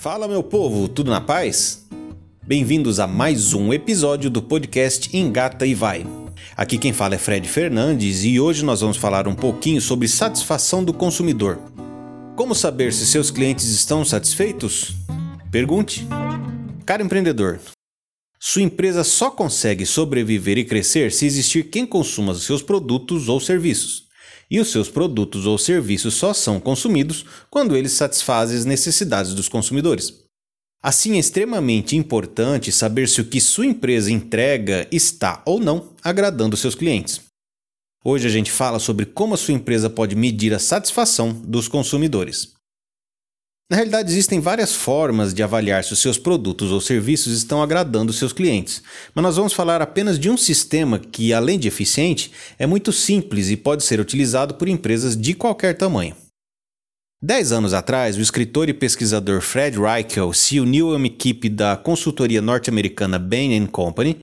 Fala, meu povo, tudo na paz? Bem-vindos a mais um episódio do podcast Engata e Vai. Aqui quem fala é Fred Fernandes e hoje nós vamos falar um pouquinho sobre satisfação do consumidor. Como saber se seus clientes estão satisfeitos? Pergunte. Cara empreendedor, sua empresa só consegue sobreviver e crescer se existir quem consuma seus produtos ou serviços. E os seus produtos ou serviços só são consumidos quando eles satisfazem as necessidades dos consumidores. Assim, é extremamente importante saber se o que sua empresa entrega está ou não agradando seus clientes. Hoje a gente fala sobre como a sua empresa pode medir a satisfação dos consumidores. Na realidade, existem várias formas de avaliar se os seus produtos ou serviços estão agradando seus clientes, mas nós vamos falar apenas de um sistema que, além de eficiente, é muito simples e pode ser utilizado por empresas de qualquer tamanho. Dez anos atrás, o escritor e pesquisador Fred Reichel se uniu a uma equipe da consultoria norte-americana Bain Company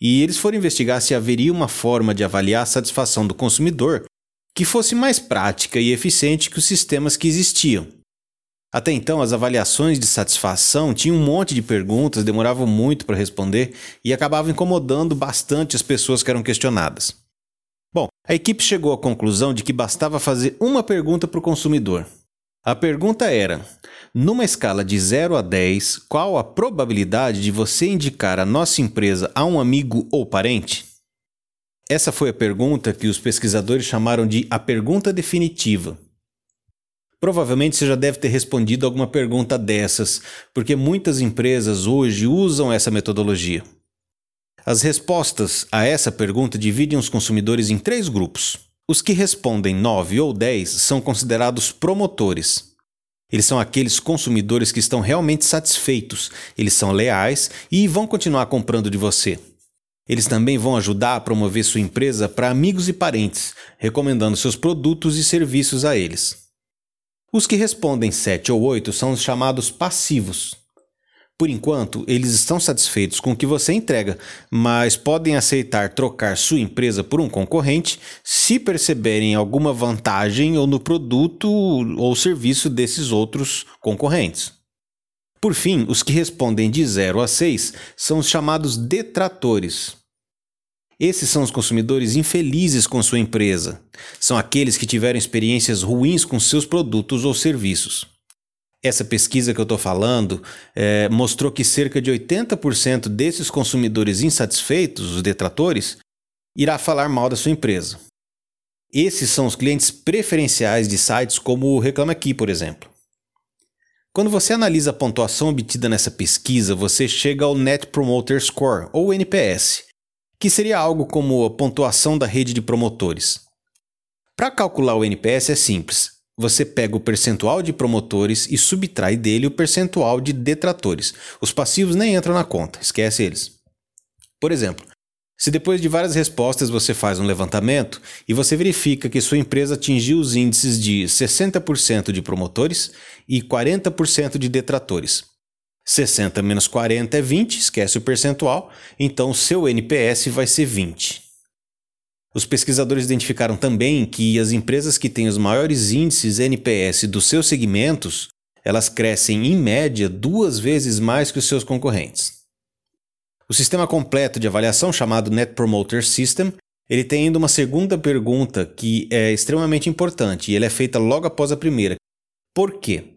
e eles foram investigar se haveria uma forma de avaliar a satisfação do consumidor que fosse mais prática e eficiente que os sistemas que existiam. Até então, as avaliações de satisfação tinham um monte de perguntas, demoravam muito para responder e acabavam incomodando bastante as pessoas que eram questionadas. Bom, a equipe chegou à conclusão de que bastava fazer uma pergunta para o consumidor. A pergunta era: numa escala de 0 a 10, qual a probabilidade de você indicar a nossa empresa a um amigo ou parente? Essa foi a pergunta que os pesquisadores chamaram de a pergunta definitiva. Provavelmente você já deve ter respondido alguma pergunta dessas, porque muitas empresas hoje usam essa metodologia. As respostas a essa pergunta dividem os consumidores em três grupos. Os que respondem 9 ou 10 são considerados promotores. Eles são aqueles consumidores que estão realmente satisfeitos, eles são leais e vão continuar comprando de você. Eles também vão ajudar a promover sua empresa para amigos e parentes, recomendando seus produtos e serviços a eles. Os que respondem 7 ou 8 são os chamados passivos. Por enquanto, eles estão satisfeitos com o que você entrega, mas podem aceitar trocar sua empresa por um concorrente se perceberem alguma vantagem ou no produto ou serviço desses outros concorrentes. Por fim, os que respondem de 0 a 6 são os chamados detratores. Esses são os consumidores infelizes com sua empresa. São aqueles que tiveram experiências ruins com seus produtos ou serviços. Essa pesquisa que eu estou falando é, mostrou que cerca de 80% desses consumidores insatisfeitos, os detratores, irá falar mal da sua empresa. Esses são os clientes preferenciais de sites como o Reclame Aqui, por exemplo. Quando você analisa a pontuação obtida nessa pesquisa, você chega ao Net Promoter Score, ou NPS, que seria algo como a pontuação da rede de promotores. Para calcular o NPS é simples. Você pega o percentual de promotores e subtrai dele o percentual de detratores. Os passivos nem entram na conta, esquece eles. Por exemplo, se depois de várias respostas você faz um levantamento e você verifica que sua empresa atingiu os índices de 60% de promotores e 40% de detratores, 60 menos 40 é 20, esquece o percentual, então seu NPS vai ser 20. Os pesquisadores identificaram também que as empresas que têm os maiores índices NPS dos seus segmentos, elas crescem em média duas vezes mais que os seus concorrentes. O sistema completo de avaliação chamado Net Promoter System, ele tem ainda uma segunda pergunta que é extremamente importante e ela é feita logo após a primeira. Por quê?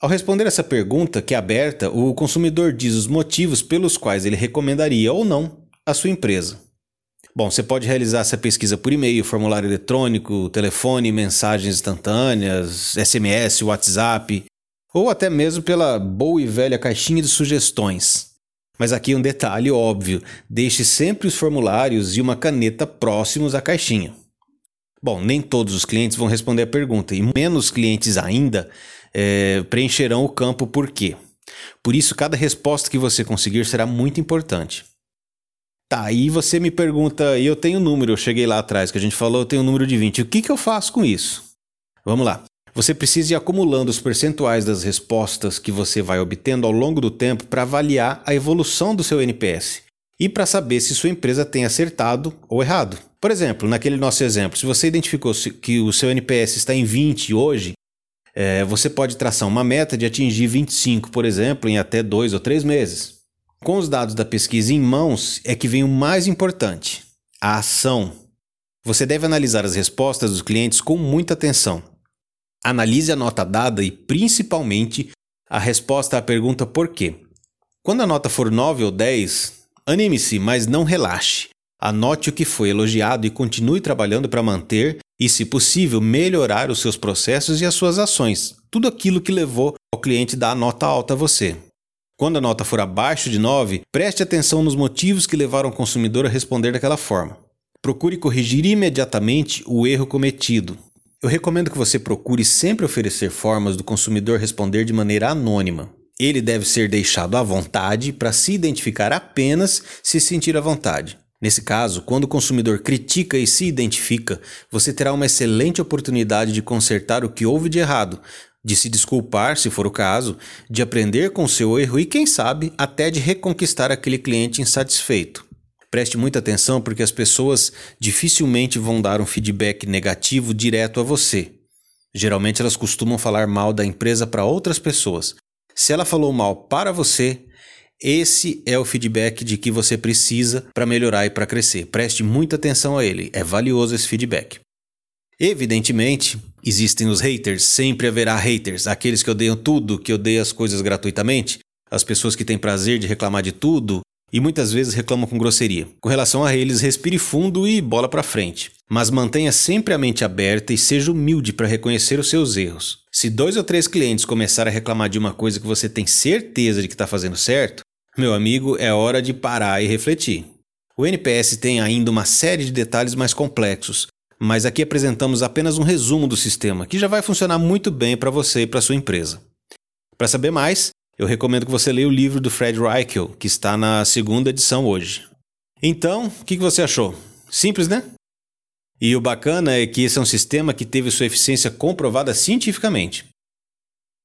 Ao responder essa pergunta, que é aberta, o consumidor diz os motivos pelos quais ele recomendaria ou não a sua empresa. Bom, você pode realizar essa pesquisa por e-mail, formulário eletrônico, telefone, mensagens instantâneas, SMS, WhatsApp, ou até mesmo pela boa e velha caixinha de sugestões. Mas aqui um detalhe óbvio: deixe sempre os formulários e uma caneta próximos à caixinha. Bom, nem todos os clientes vão responder a pergunta, e menos clientes ainda é, preencherão o campo por quê. Por isso, cada resposta que você conseguir será muito importante. Tá, aí você me pergunta, e eu tenho número, eu cheguei lá atrás, que a gente falou, eu tenho um número de 20. O que, que eu faço com isso? Vamos lá. Você precisa ir acumulando os percentuais das respostas que você vai obtendo ao longo do tempo para avaliar a evolução do seu NPS e para saber se sua empresa tem acertado ou errado. Por exemplo, naquele nosso exemplo, se você identificou que o seu NPS está em 20 hoje, É, você pode traçar uma meta de atingir 25, por exemplo, em até dois ou três meses. Com os dados da pesquisa em mãos, é que vem o mais importante: a ação. Você deve analisar as respostas dos clientes com muita atenção. Analise a nota dada e, principalmente, a resposta à pergunta por quê. Quando a nota for 9 ou 10, anime-se, mas não relaxe. Anote o que foi elogiado e continue trabalhando para manter e, se possível, melhorar os seus processos e as suas ações, tudo aquilo que levou ao cliente dar a nota alta a você. Quando a nota for abaixo de 9, preste atenção nos motivos que levaram o consumidor a responder daquela forma. Procure corrigir imediatamente o erro cometido. Eu recomendo que você procure sempre oferecer formas do consumidor responder de maneira anônima. Ele deve ser deixado à vontade para se identificar apenas se sentir à vontade. Nesse caso, quando o consumidor critica e se identifica, você terá uma excelente oportunidade de consertar o que houve de errado, de se desculpar, se for o caso, de aprender com seu erro e, quem sabe, até de reconquistar aquele cliente insatisfeito. Preste muita atenção porque as pessoas dificilmente vão dar um feedback negativo direto a você. Geralmente elas costumam falar mal da empresa para outras pessoas. Se ela falou mal para você, esse é o feedback de que você precisa para melhorar e para crescer. Preste muita atenção a ele, é valioso esse feedback. Evidentemente, existem os haters, sempre haverá haters, aqueles que odeiam tudo, que odeiam as coisas gratuitamente, as pessoas que têm prazer de reclamar de tudo e muitas vezes reclamam com grosseria. Com relação a eles, respire fundo e bola para frente. Mas mantenha sempre a mente aberta e seja humilde para reconhecer os seus erros. Se dois ou três clientes começarem a reclamar de uma coisa que você tem certeza de que está fazendo certo, meu amigo, é hora de parar e refletir. O NPS tem ainda uma série de detalhes mais complexos, mas aqui apresentamos apenas um resumo do sistema, que já vai funcionar muito bem para você e para sua empresa. Para saber mais, eu recomendo que você leia o livro do Fred Reichel, que está na segunda edição hoje. Então, o que, você achou? Simples, né? E o bacana é que esse é um sistema que teve sua eficiência comprovada cientificamente.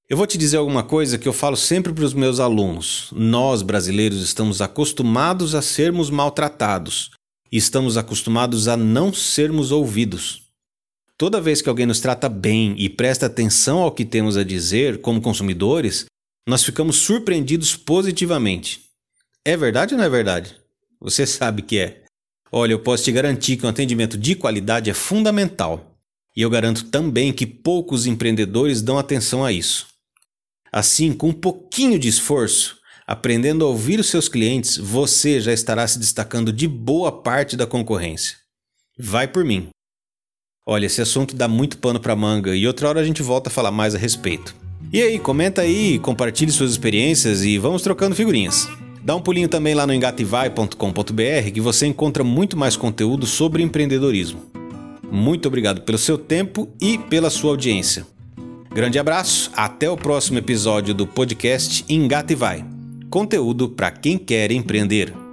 Eu vou te dizer alguma coisa que eu falo sempre para os meus alunos. Nós, brasileiros, estamos acostumados a sermos maltratados e estamos acostumados a não sermos ouvidos. Toda vez que alguém nos trata bem e presta atenção ao que temos a dizer como consumidores, nós ficamos surpreendidos positivamente. É verdade ou não é verdade? Você sabe que é. Olha, eu posso te garantir que um atendimento de qualidade é fundamental. E eu garanto também que poucos empreendedores dão atenção a isso. Assim, com um pouquinho de esforço, Aprendendo a ouvir os seus clientes, você já estará se destacando de boa parte da concorrência. Vai por mim. Olha, esse assunto dá muito pano para manga e outra hora a gente volta a falar mais a respeito. E aí, comenta aí, compartilhe suas experiências e vamos trocando figurinhas. Dá um pulinho também lá no engativai.com.br que você encontra muito mais conteúdo sobre empreendedorismo. Muito obrigado pelo seu tempo e pela sua audiência. Grande abraço, até o próximo episódio do podcast Engata e Vai conteúdo para quem quer empreender.